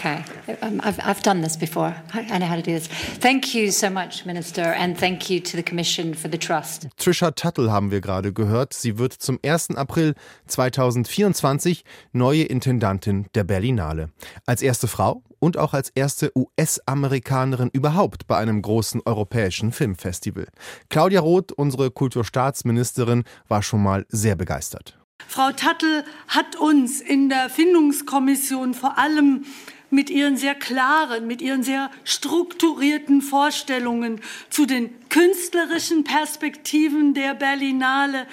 Okay, I've, I've done this before. I know how to do this. Thank you so much, Minister, and thank you to the Commission for the trust. Trisha Tuttle haben wir gerade gehört. Sie wird zum 1. April 2024 neue Intendantin der Berlinale. Als erste Frau und auch als erste US-Amerikanerin überhaupt bei einem großen europäischen Filmfestival. Claudia Roth, unsere Kulturstaatsministerin, war schon mal sehr begeistert. Frau Tuttle hat uns in der Findungskommission vor allem mit ihren sehr klaren, mit ihren sehr strukturierten Vorstellungen zu den künstlerischen Perspektiven der Berlinale,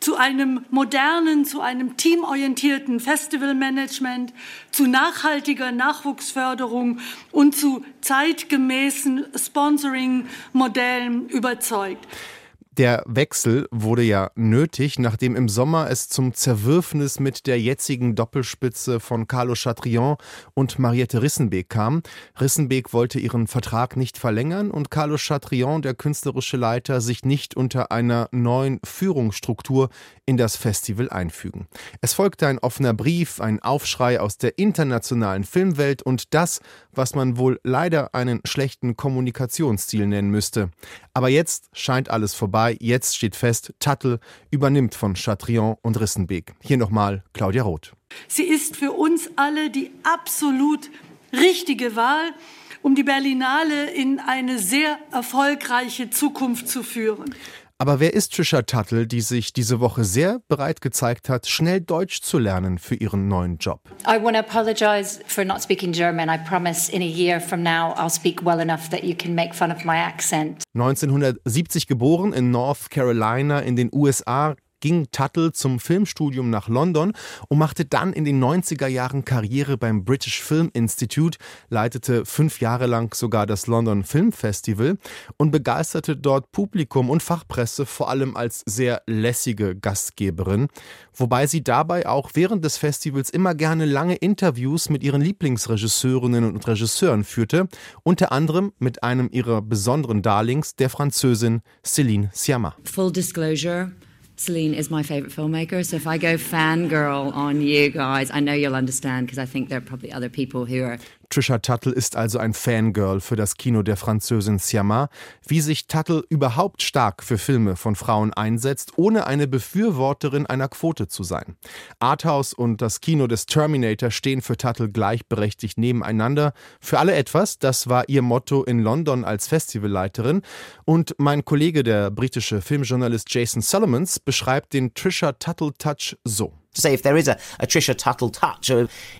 zu einem modernen, zu einem teamorientierten Festivalmanagement, zu nachhaltiger Nachwuchsförderung und zu zeitgemäßen Sponsoring-Modellen überzeugt. Der Wechsel wurde ja nötig, nachdem im Sommer es zum Zerwürfnis mit der jetzigen Doppelspitze von Carlo Chatrion und Mariette Rissenbeek kam. Rissenbeek wollte ihren Vertrag nicht verlängern und Carlo Chatrion, der künstlerische Leiter, sich nicht unter einer neuen Führungsstruktur in das Festival einfügen. Es folgte ein offener Brief, ein Aufschrei aus der internationalen Filmwelt und das, was man wohl leider einen schlechten Kommunikationsstil nennen müsste. Aber jetzt scheint alles vorbei. Jetzt steht fest, Tattel übernimmt von Chatrion und Rissenbeek. Hier nochmal Claudia Roth. Sie ist für uns alle die absolut richtige Wahl, um die Berlinale in eine sehr erfolgreiche Zukunft zu führen. Aber wer ist Trisha Tuttle, die sich diese Woche sehr bereit gezeigt hat, schnell Deutsch zu lernen für ihren neuen Job? I want to apologize for not speaking German. I promise in a year from now I'll speak well enough that you can make fun of my accent. 1970 geboren in North Carolina in den USA, ging Tuttle zum Filmstudium nach London und machte dann in den 90er Jahren Karriere beim British Film Institute, leitete fünf Jahre lang sogar das London Film Festival und begeisterte dort Publikum und Fachpresse vor allem als sehr lässige Gastgeberin, wobei sie dabei auch während des Festivals immer gerne lange Interviews mit ihren Lieblingsregisseurinnen und Regisseuren führte, unter anderem mit einem ihrer besonderen Darlings, der Französin Céline Sciamma. Full disclosure. Celine is my favorite filmmaker. So if I go fangirl on you guys, I know you'll understand because I think there are probably other people who are Trisha Tuttle ist also ein Fangirl für das Kino der Französin Siama. Wie sich Tuttle überhaupt stark für Filme von Frauen einsetzt, ohne eine Befürworterin einer Quote zu sein. Arthouse und das Kino des Terminator stehen für Tuttle gleichberechtigt nebeneinander. Für alle etwas, das war ihr Motto in London als Festivalleiterin. Und mein Kollege, der britische Filmjournalist Jason Solomons, beschreibt den Trisha Tuttle Touch so to say if there is a, a Trisha Tuttle touch.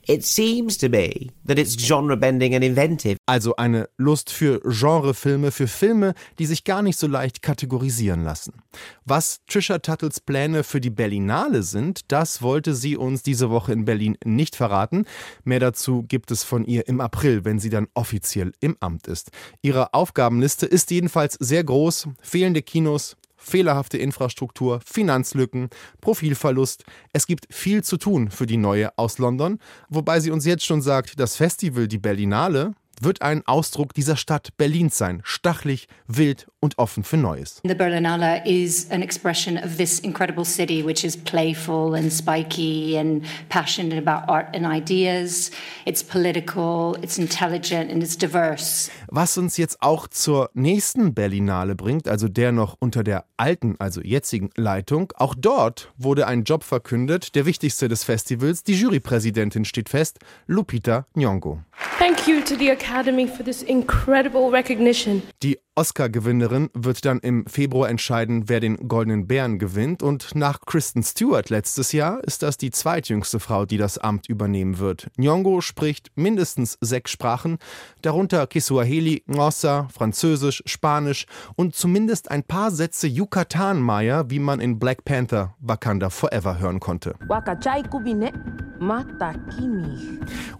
It seems to me that it's genre bending and inventive. Also eine Lust für Genrefilme, für Filme, die sich gar nicht so leicht kategorisieren lassen. Was Trisha Tuttles Pläne für die Berlinale sind, das wollte sie uns diese Woche in Berlin nicht verraten. Mehr dazu gibt es von ihr im April, wenn sie dann offiziell im Amt ist. Ihre Aufgabenliste ist jedenfalls sehr groß. Fehlende Kinos, fehlerhafte Infrastruktur, Finanzlücken, Profilverlust. Es gibt viel zu tun für die neue aus London, wobei sie uns jetzt schon sagt, das Festival, die Berlinale, wird ein Ausdruck dieser Stadt Berlins sein. Stachlich, wild und offen für Neues. The Berlinale is an expression of this incredible city, which is playful and spiky and passionate about art and ideas. It's political, it's intelligent and it's diverse. Was uns jetzt auch zur nächsten Berlinale bringt, also der noch unter der alten, also jetzigen Leitung. Auch dort wurde ein Job verkündet, der wichtigste des Festivals. Die Jurypräsidentin steht fest, Lupita Nyong'o. Thank you to the Academy for this incredible recognition. Die Oscar-Gewinnerin wird dann im Februar entscheiden, wer den Goldenen Bären gewinnt. Und nach Kristen Stewart letztes Jahr ist das die zweitjüngste Frau, die das Amt übernehmen wird. Nyong'o spricht mindestens sechs Sprachen, darunter Kiswahili, Ngossa, Französisch, Spanisch und zumindest ein paar Sätze Yucatan-Maya, wie man in Black Panther Wakanda Forever hören konnte.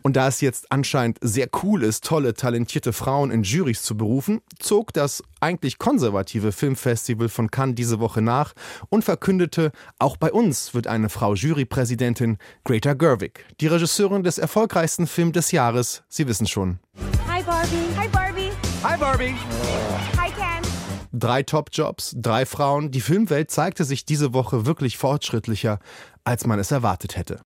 Und da es jetzt anscheinend sehr cool ist, tolle, talentierte Frauen in Jurys zu berufen, zog das eigentlich konservative Filmfestival von Cannes diese Woche nach und verkündete, auch bei uns wird eine Frau Jurypräsidentin, Greta Gerwig, die Regisseurin des erfolgreichsten Films des Jahres. Sie wissen schon. Hi Barbie. Hi Barbie. Hi Barbie. Hi Ken. Drei Top-Jobs, drei Frauen. Die Filmwelt zeigte sich diese Woche wirklich fortschrittlicher, als man es erwartet hätte.